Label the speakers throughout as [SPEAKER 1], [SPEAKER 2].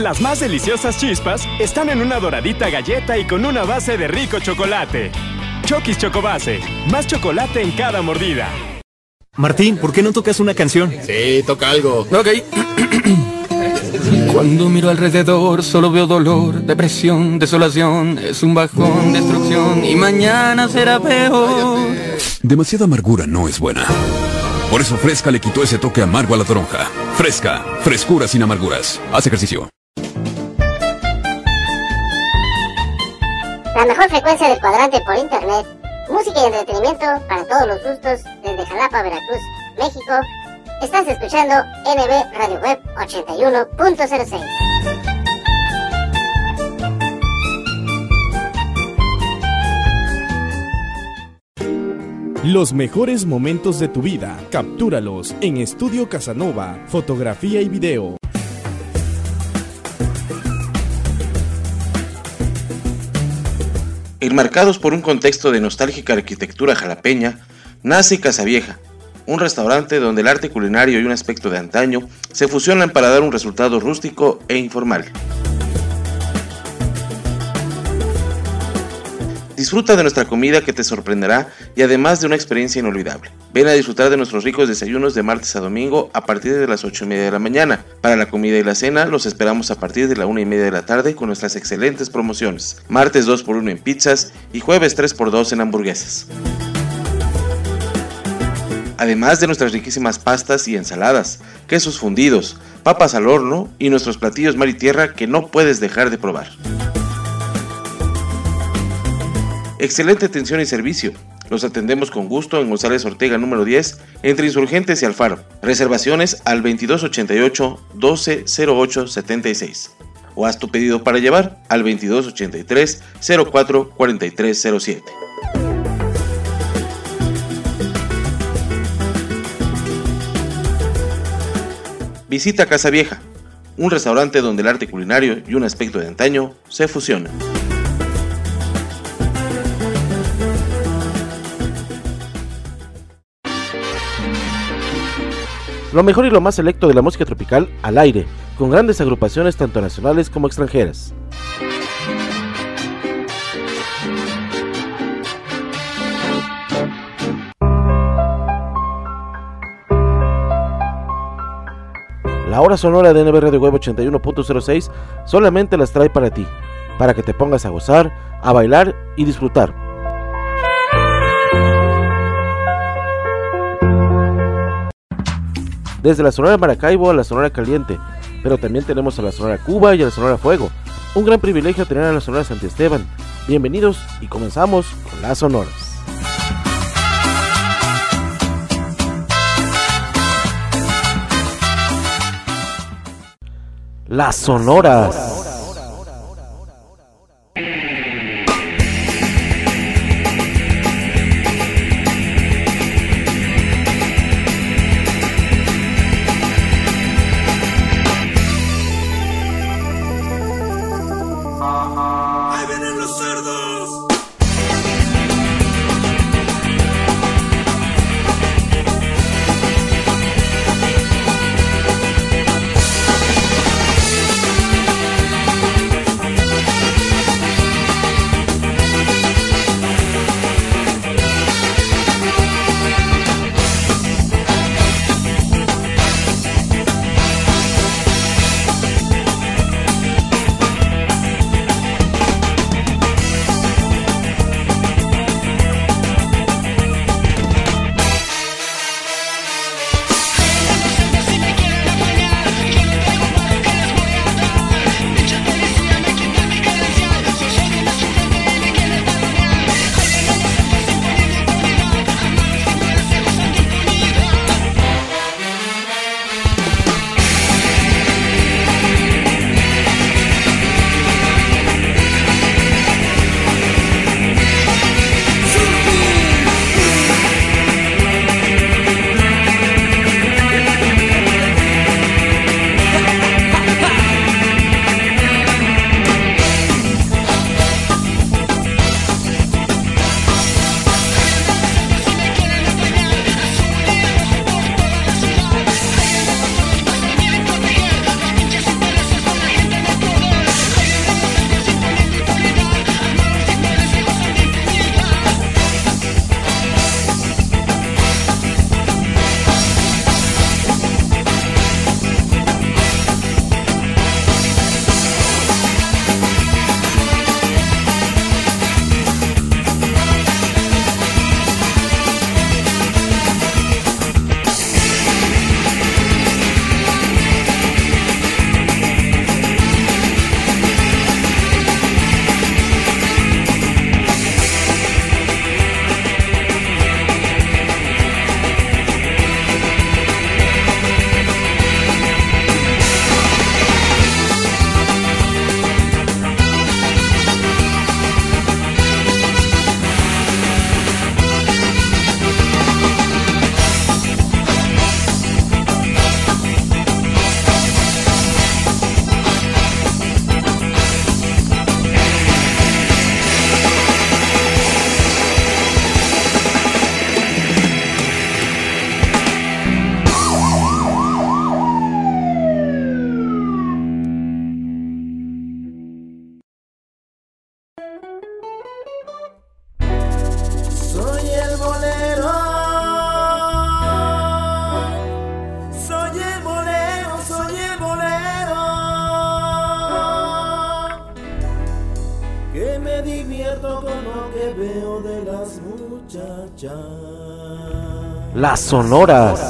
[SPEAKER 1] Las más deliciosas chispas están en una doradita galleta y con una base de rico chocolate. Chokis Chocobase, más chocolate en cada mordida.
[SPEAKER 2] Martín, ¿por qué no tocas una canción?
[SPEAKER 3] Sí, toca algo.
[SPEAKER 2] Ok.
[SPEAKER 4] Cuando miro alrededor solo veo dolor, depresión, desolación, es un bajón, destrucción y mañana será peor.
[SPEAKER 5] Demasiada amargura no es buena. Por eso Fresca le quitó ese toque amargo a la toronja. Fresca, frescura sin amarguras. Haz ejercicio.
[SPEAKER 6] La mejor frecuencia del cuadrante por internet, música y entretenimiento para todos los gustos desde Jalapa, Veracruz, México. Estás escuchando NB Radio Web 81.06.
[SPEAKER 7] Los mejores momentos de tu vida, captúralos en Estudio Casanova, fotografía y video.
[SPEAKER 8] Enmarcados por un contexto de nostálgica arquitectura jalapeña, nace Casa Vieja, un restaurante donde el arte culinario y un aspecto de antaño se fusionan para dar un resultado rústico e informal. Disfruta de nuestra comida que te sorprenderá y además de una experiencia inolvidable. Ven a disfrutar de nuestros ricos desayunos de martes a domingo a partir de las 8 y media de la mañana. Para la comida y la cena los esperamos a partir de la 1 y media de la tarde con nuestras excelentes promociones. Martes 2x1 en pizzas y jueves 3x2 en hamburguesas. Además de nuestras riquísimas pastas y ensaladas, quesos fundidos, papas al horno y nuestros platillos mar y tierra que no puedes dejar de probar. Excelente atención y servicio. Los atendemos con gusto en González Ortega número 10, entre Insurgentes y Alfaro. Reservaciones al 2288 1208 76. O haz tu pedido para llevar al 2283 04 4307. Visita Casa Vieja, un restaurante donde el arte culinario y un aspecto de antaño se fusionan. Lo mejor y lo más selecto de la música tropical al aire, con grandes agrupaciones tanto nacionales como extranjeras. La hora sonora de NB Radio Web 81.06 solamente las trae para ti, para que te pongas a gozar, a bailar y disfrutar. Desde la Sonora Maracaibo a la Sonora Caliente, pero también tenemos a la Sonora Cuba y a la Sonora Fuego. Un gran privilegio tener a la Sonora Santi Esteban. Bienvenidos y comenzamos con las sonoras. Las sonoras.
[SPEAKER 3] Las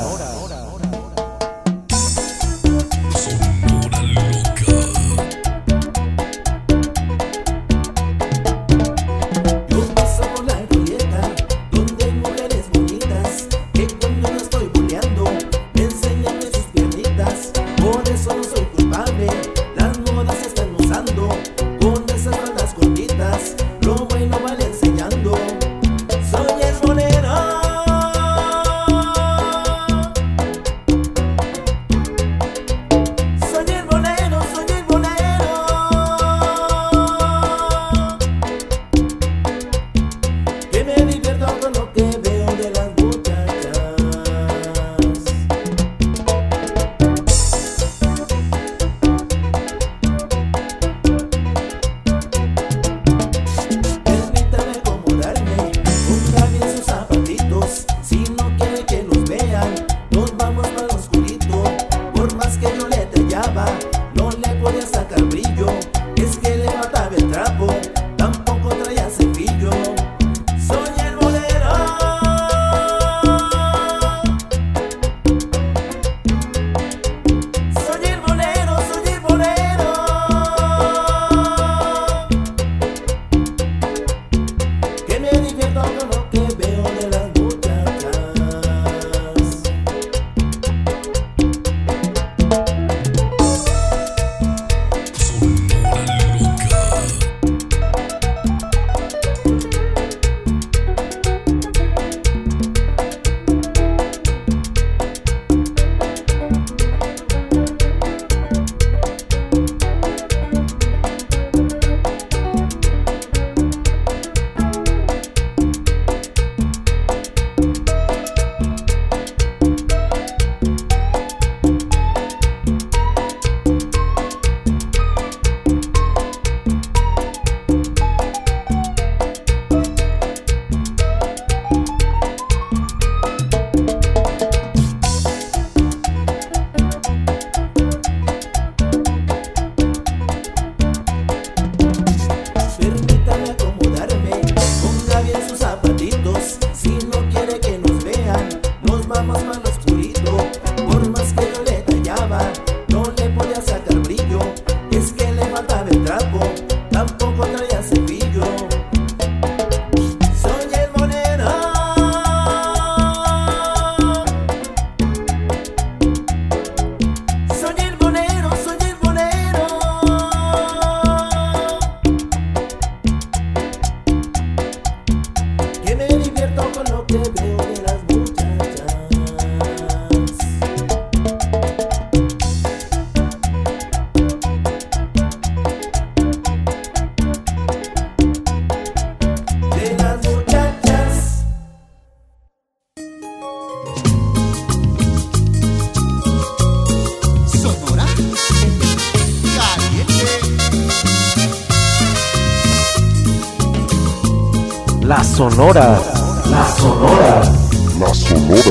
[SPEAKER 9] sonoras. sonoras. Las sonoras.
[SPEAKER 10] Las sonoras.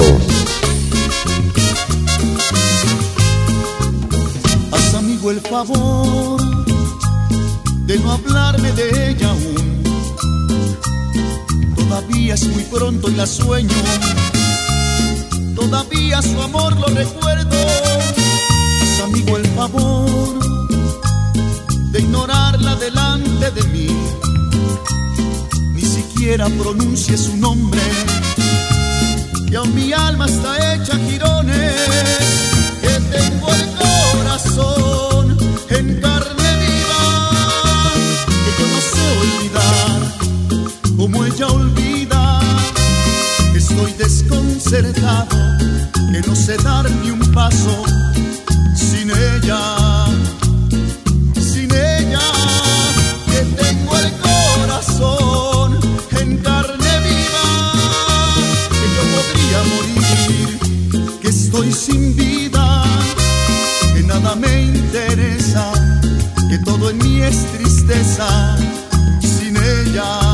[SPEAKER 11] Haz amigo el favor de no hablarme de ella aún. Todavía es muy pronto y la sueño. Todavía su amor lo recuerdo. Haz amigo el favor de ignorarla delante de mí pronuncie su nombre. Y aún mi alma está hecha girones, que tengo el corazón en carne viva, que yo no sé olvidar como ella olvida. Estoy desconcertado, que no sé dar ni un paso sin ella. Todo en mí es tristeza, sin ella,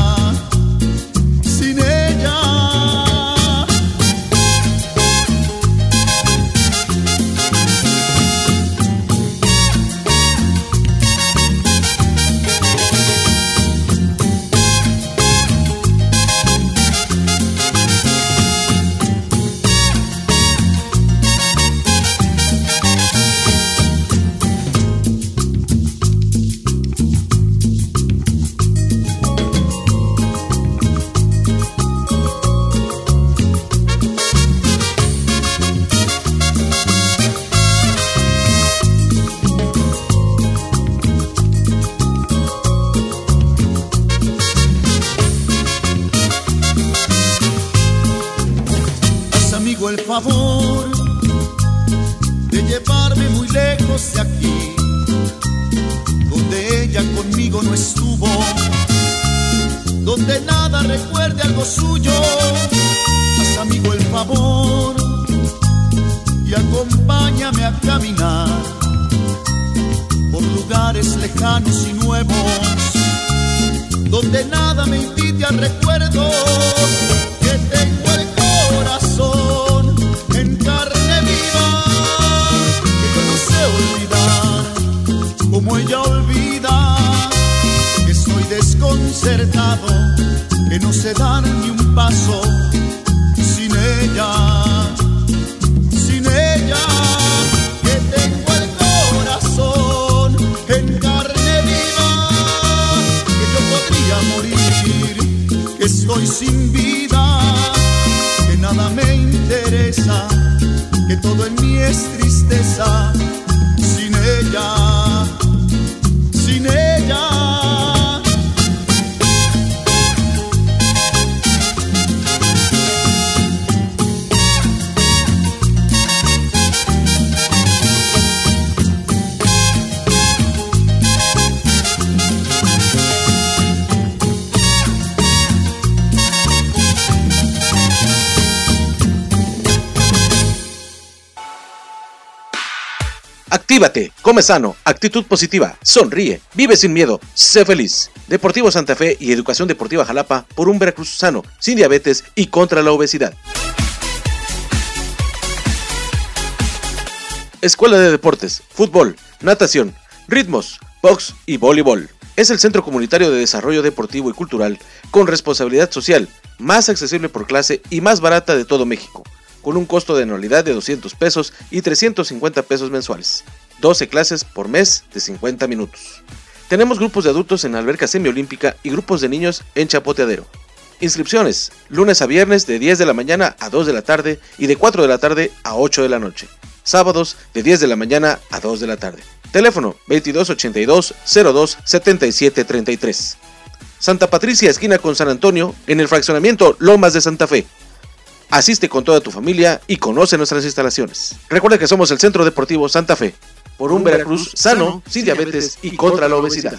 [SPEAKER 8] Come sano, actitud positiva, sonríe, vive sin miedo, sé feliz. Deportivo Santa Fe y Educación Deportiva Jalapa por un Veracruz sano, sin diabetes y contra la obesidad. Escuela de Deportes, Fútbol, Natación, Ritmos, Box y Voleibol. Es el centro comunitario de desarrollo deportivo y cultural con responsabilidad social, más accesible por clase y más barata de todo México, con un costo de anualidad de 200 pesos y 350 pesos mensuales. 12 clases por mes de 50 minutos. Tenemos grupos de adultos en alberca semiolímpica y grupos de niños en chapoteadero. Inscripciones, lunes a viernes de 10 de la mañana a 2 de la tarde y de 4 de la tarde a 8 de la noche. Sábados de 10 de la mañana a 2 de la tarde. Teléfono 2282 02 77 33. Santa Patricia, esquina con San Antonio, en el fraccionamiento Lomas de Santa Fe. Asiste con toda tu familia y conoce nuestras instalaciones. Recuerda que somos el Centro Deportivo Santa Fe, por un Veracruz sano, sin diabetes y contra la obesidad.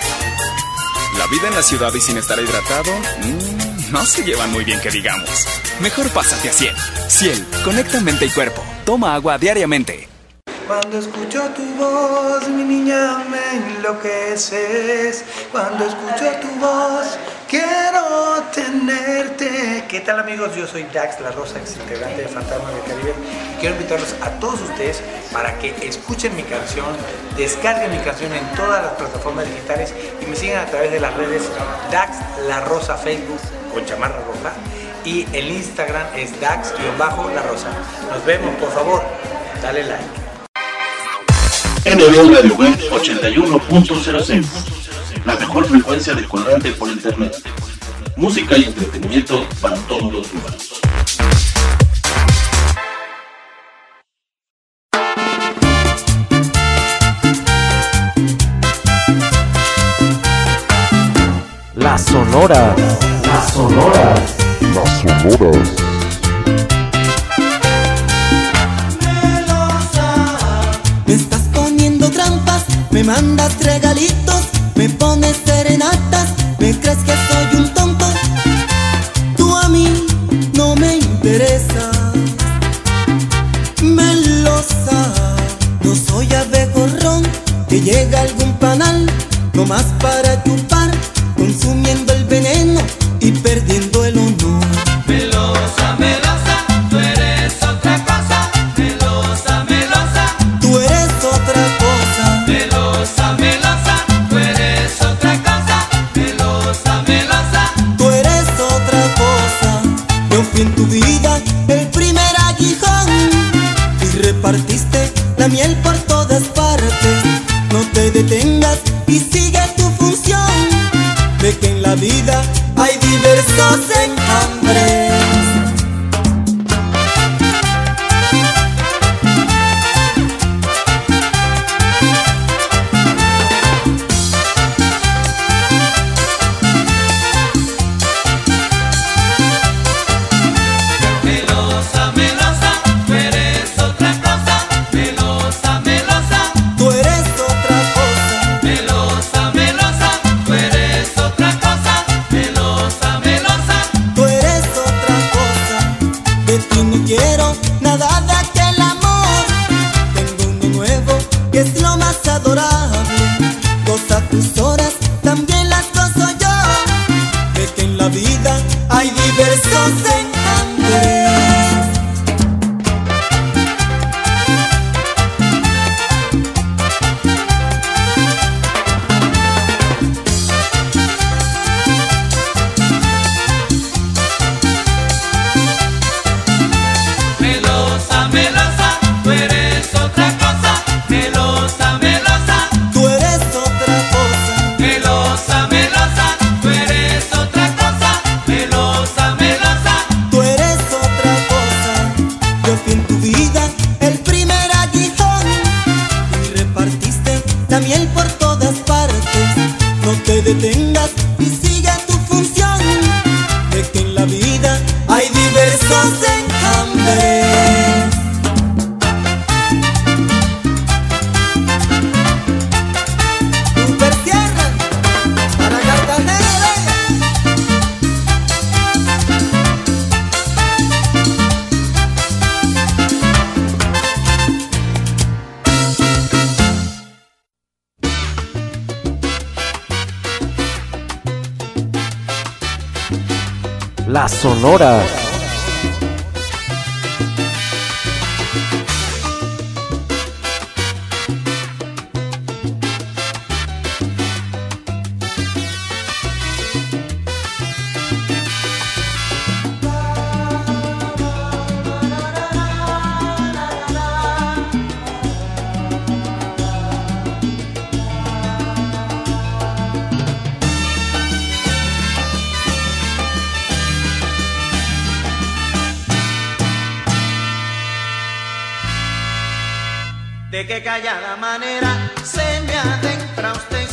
[SPEAKER 12] Vida en la ciudad y sin estar hidratado, mm, no se llevan muy bien que digamos. Mejor pásate a Ciel. Ciel, conecta mente y cuerpo. Toma agua diariamente.
[SPEAKER 13] Cuando escucho tu voz, mi niña, me enloqueces. Cuando escucho tu voz, quiero tenerte. ¿Qué tal amigos? Yo soy Dax La Rosa, ex integrante de Fantasma del Caribe. Quiero invitarlos a todos ustedes para que escuchen mi canción, descarguen mi canción en todas las plataformas digitales y me sigan a través de las redes Dax La Rosa Facebook con chamarra roja y el Instagram es Dax-La Rosa. Nos vemos, por favor, dale like.
[SPEAKER 14] NB Radio Web 81.06 La mejor frecuencia de colorante por internet música y entretenimiento para todos los humanos.
[SPEAKER 9] Las sonoras, las sonoras,
[SPEAKER 15] las sonoras.
[SPEAKER 16] Me estás poniendo trampas, me mandas regalitos, me pones serenatas, me crees que soy un tonto. Melosa. No soy ave que llega algún panal, nomás para chupar, consumiendo el veneno y perdiendo. ahora. De
[SPEAKER 17] qué callada manera se me adentra usted.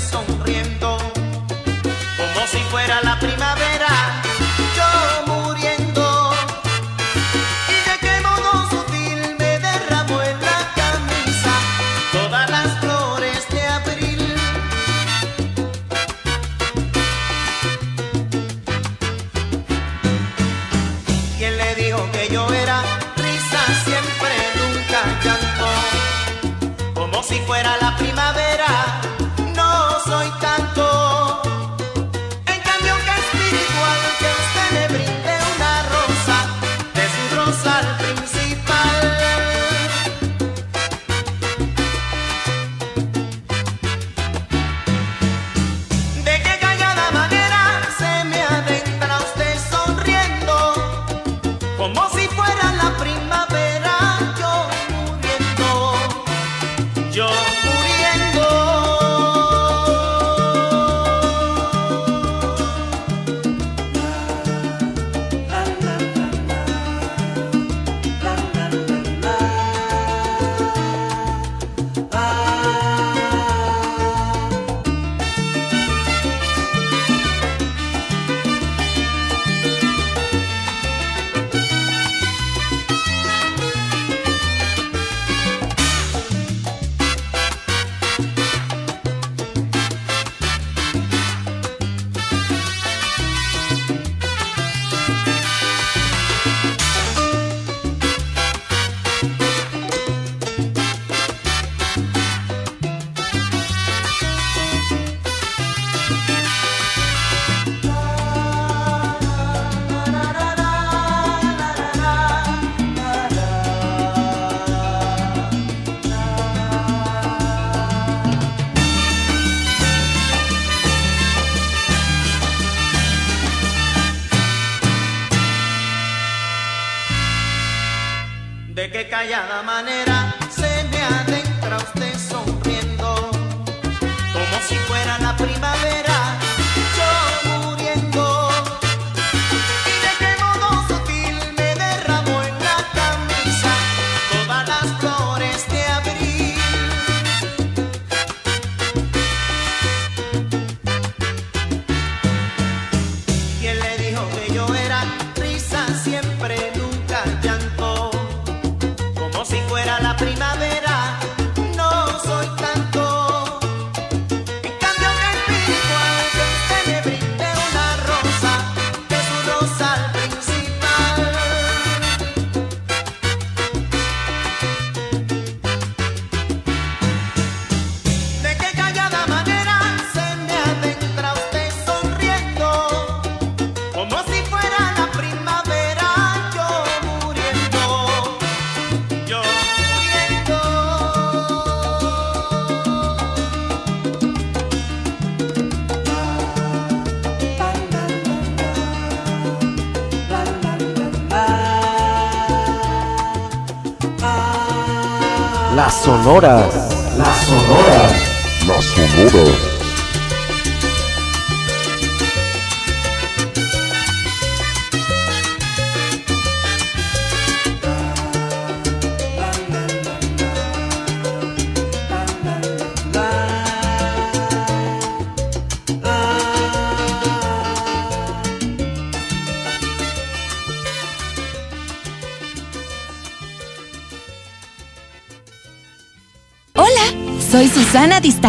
[SPEAKER 9] Sonoras. Las sonoras.
[SPEAKER 15] Las sonoras.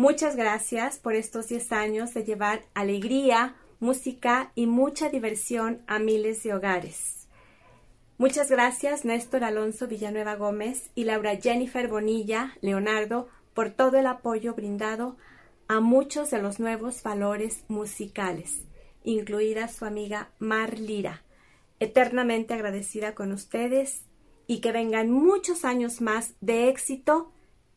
[SPEAKER 18] Muchas gracias por estos 10 años de llevar alegría, música y mucha diversión a miles de hogares. Muchas gracias Néstor Alonso Villanueva Gómez y Laura Jennifer Bonilla Leonardo por todo el apoyo brindado a muchos de los nuevos valores musicales, incluida su amiga Mar Lira. Eternamente agradecida con ustedes y que vengan muchos años más de éxito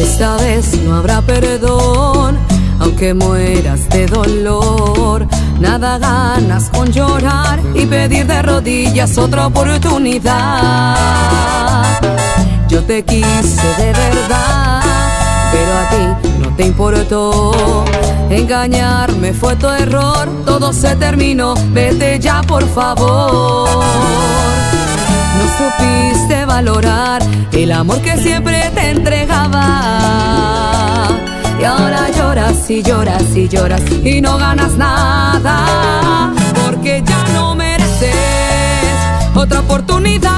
[SPEAKER 19] Esta vez no habrá perdón, aunque mueras de dolor. Nada ganas con llorar y pedir de rodillas otra oportunidad. Yo te quise de verdad, pero a ti te importó. Engañarme fue tu error, todo se terminó, vete ya por favor. No supiste valorar el amor que siempre te entregaba. Y ahora lloras y lloras y lloras y no ganas nada. Porque ya no mereces otra oportunidad.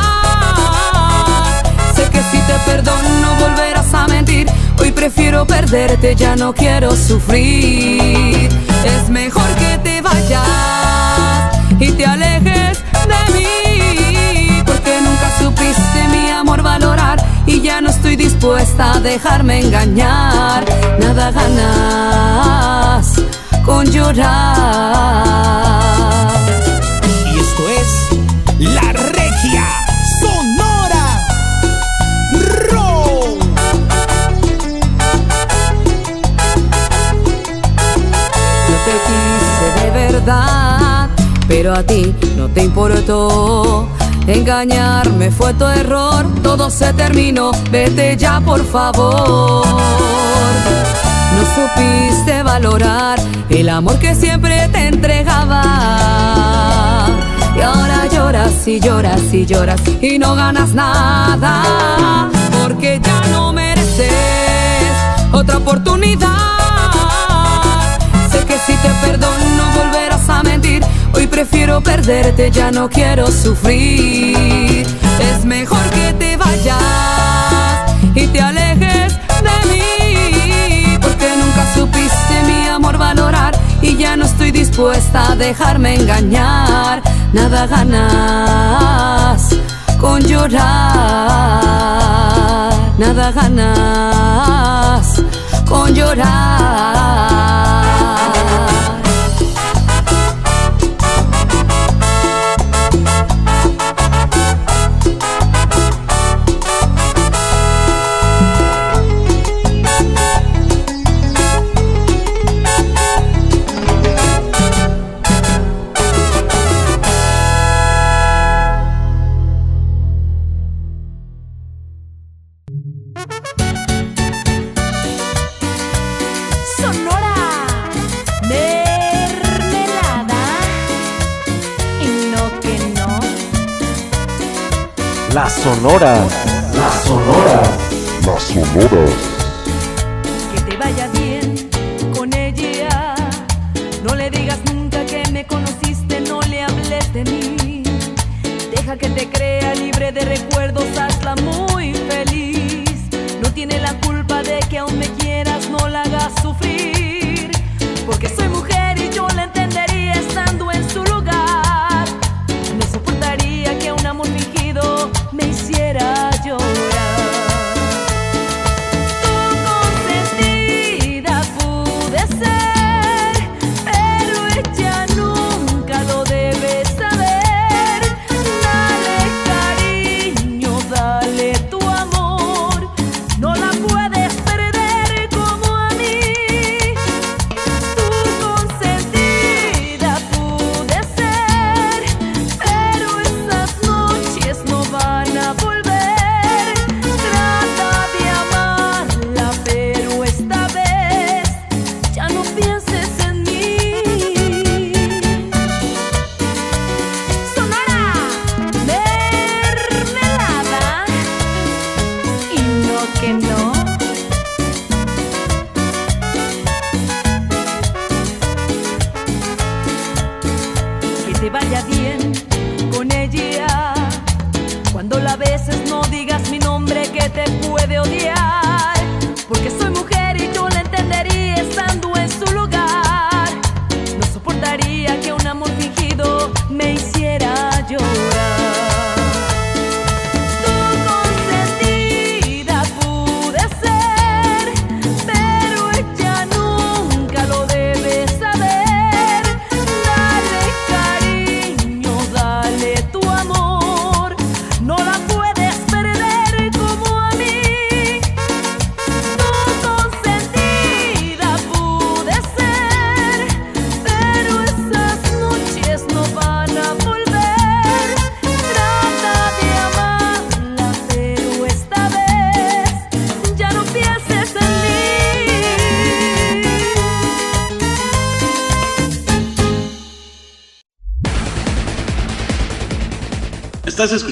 [SPEAKER 19] Sé que si te perdono no volverás a mentir. Hoy prefiero perderte, ya no quiero sufrir. Es mejor que te vayas y te alejes de mí. Porque nunca supiste mi amor valorar y ya no estoy dispuesta a dejarme engañar. Nada ganas con llorar.
[SPEAKER 10] Y esto es La Regia
[SPEAKER 19] pero a ti no te importó. Engañarme fue tu error, todo se terminó, vete ya por favor. No supiste valorar el amor que siempre te entregaba. Y ahora lloras y lloras y lloras y no ganas nada, porque ya no mereces otra oportunidad. Sé que si te perdono mentir. Hoy prefiero perderte, ya no quiero sufrir. Es mejor que te vayas y te alejes de mí. Porque nunca supiste mi amor valorar y ya no estoy dispuesta a dejarme engañar. Nada ganas con llorar. Nada ganas con llorar.
[SPEAKER 9] Las sonoras. Las sonoras.
[SPEAKER 15] Las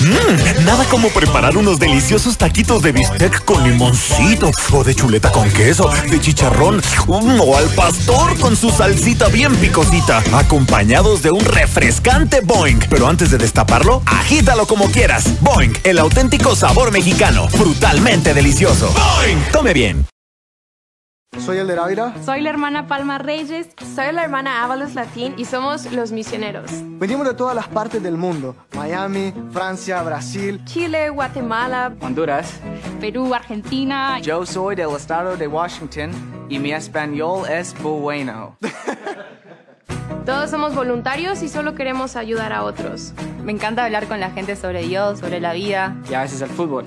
[SPEAKER 20] Mmm, nada como preparar unos deliciosos taquitos de bistec con limoncito, o de chuleta con queso, de chicharrón, o al pastor con su salsita bien picosita, acompañados de un refrescante Boing. Pero antes de destaparlo, agítalo como quieras. Boing, el auténtico sabor mexicano, brutalmente delicioso. Boing, tome bien.
[SPEAKER 21] Soy el de Ávila.
[SPEAKER 22] Soy la hermana Palma Reyes. Soy la hermana Ábalos Latín y somos los misioneros.
[SPEAKER 21] Venimos de todas las partes del mundo. Miami, Francia, Brasil.
[SPEAKER 22] Chile, Guatemala,
[SPEAKER 23] Honduras.
[SPEAKER 22] Perú, Argentina.
[SPEAKER 23] Yo soy del estado de Washington y mi español es bueno.
[SPEAKER 22] Todos somos voluntarios y solo queremos ayudar a otros.
[SPEAKER 24] Me encanta hablar con la gente sobre Dios, sobre la vida.
[SPEAKER 23] Y a veces el fútbol.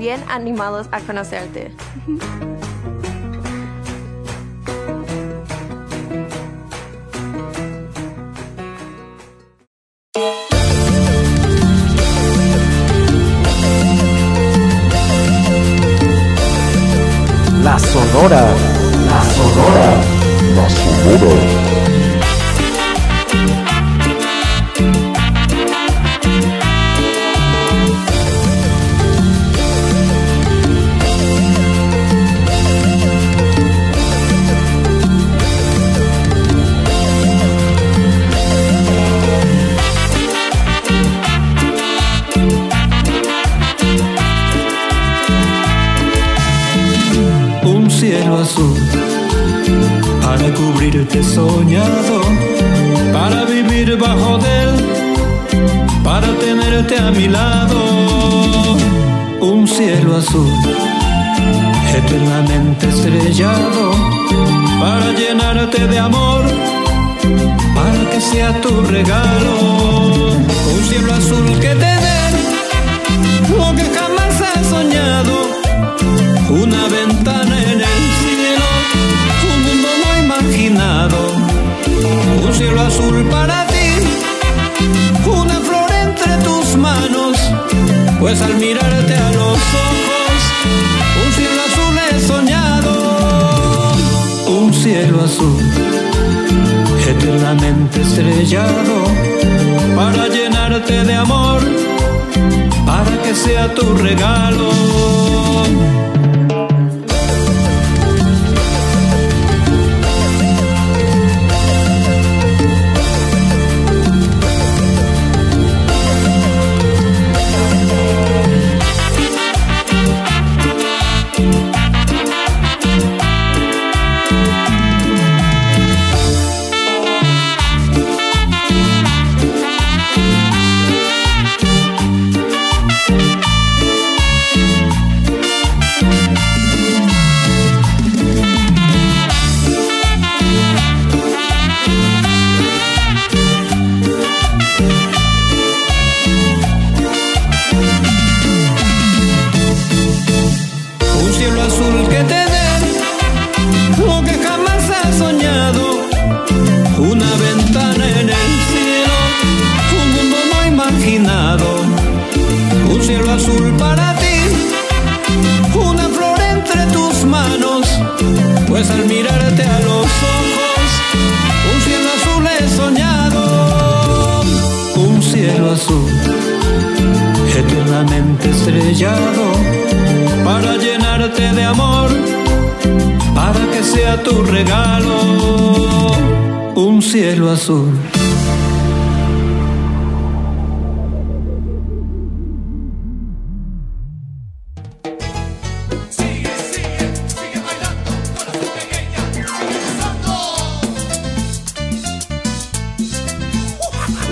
[SPEAKER 22] bien animados a conocerte.
[SPEAKER 9] La Sonora. La Sonora.
[SPEAKER 15] La Sonora.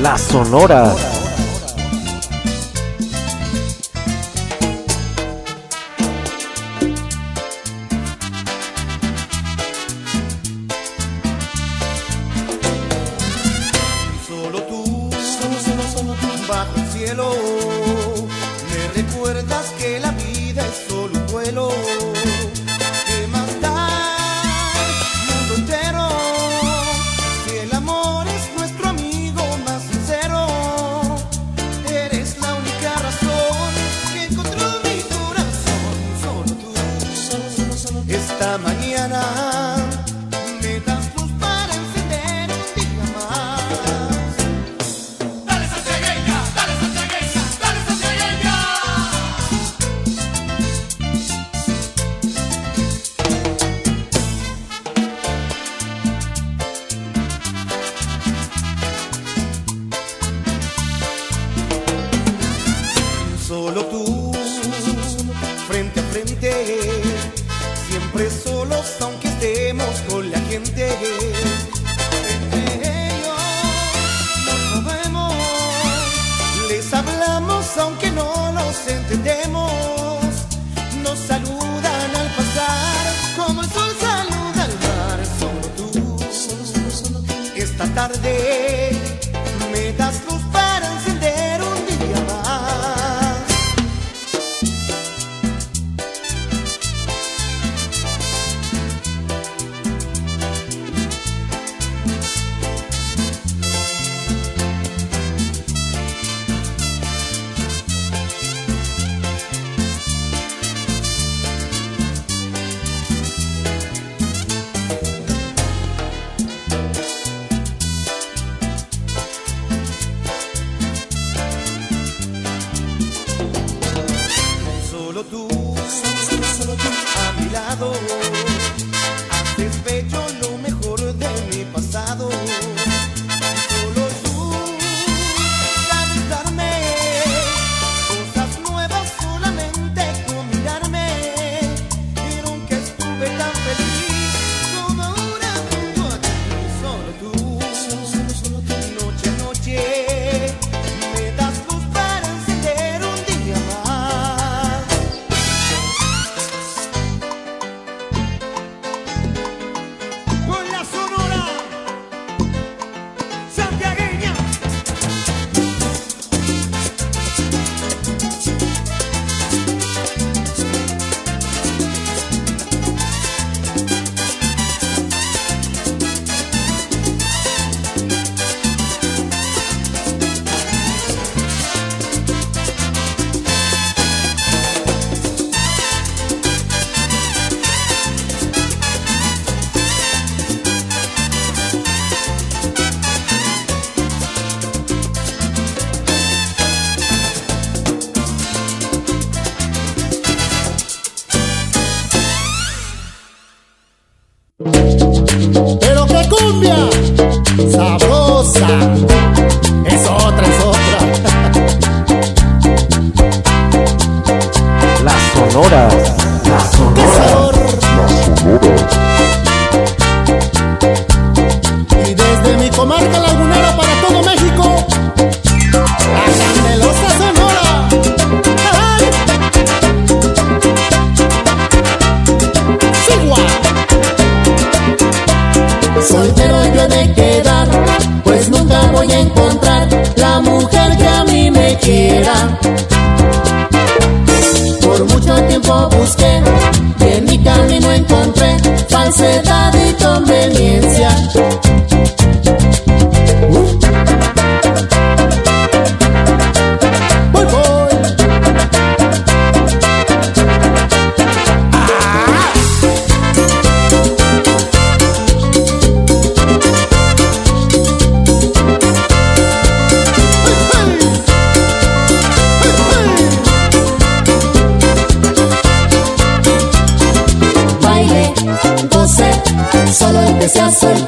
[SPEAKER 11] La Sonora.
[SPEAKER 25] Tarde
[SPEAKER 26] Já
[SPEAKER 8] assustar.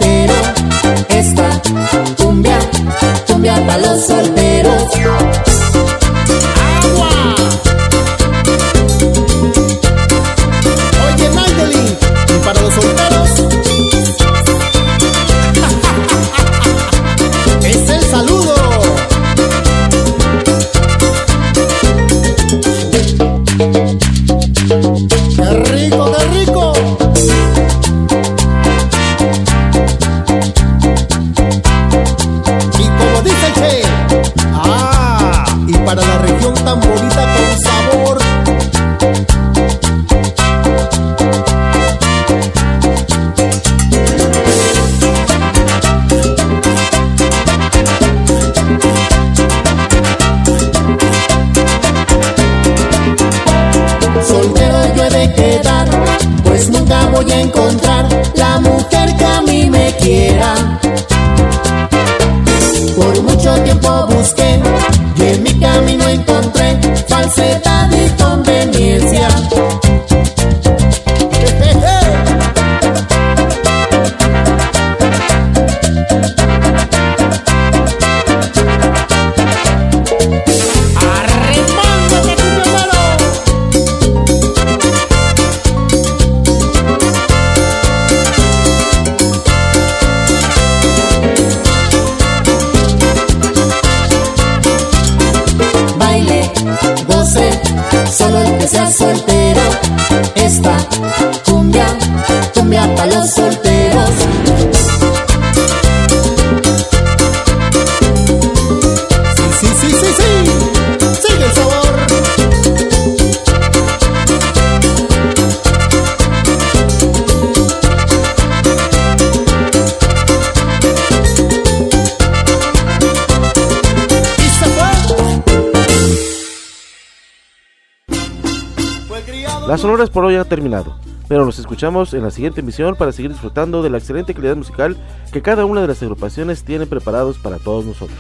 [SPEAKER 8] Sonoras por hoy ha terminado, pero nos escuchamos en la siguiente emisión para seguir disfrutando de la excelente calidad musical que cada una de las agrupaciones tiene preparados para todos nosotros.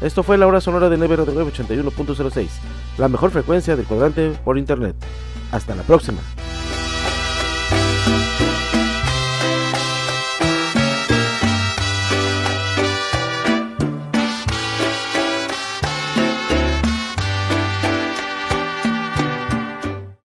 [SPEAKER 8] Esto fue la hora sonora de Never 81.06, la mejor frecuencia del cuadrante por internet. Hasta la próxima.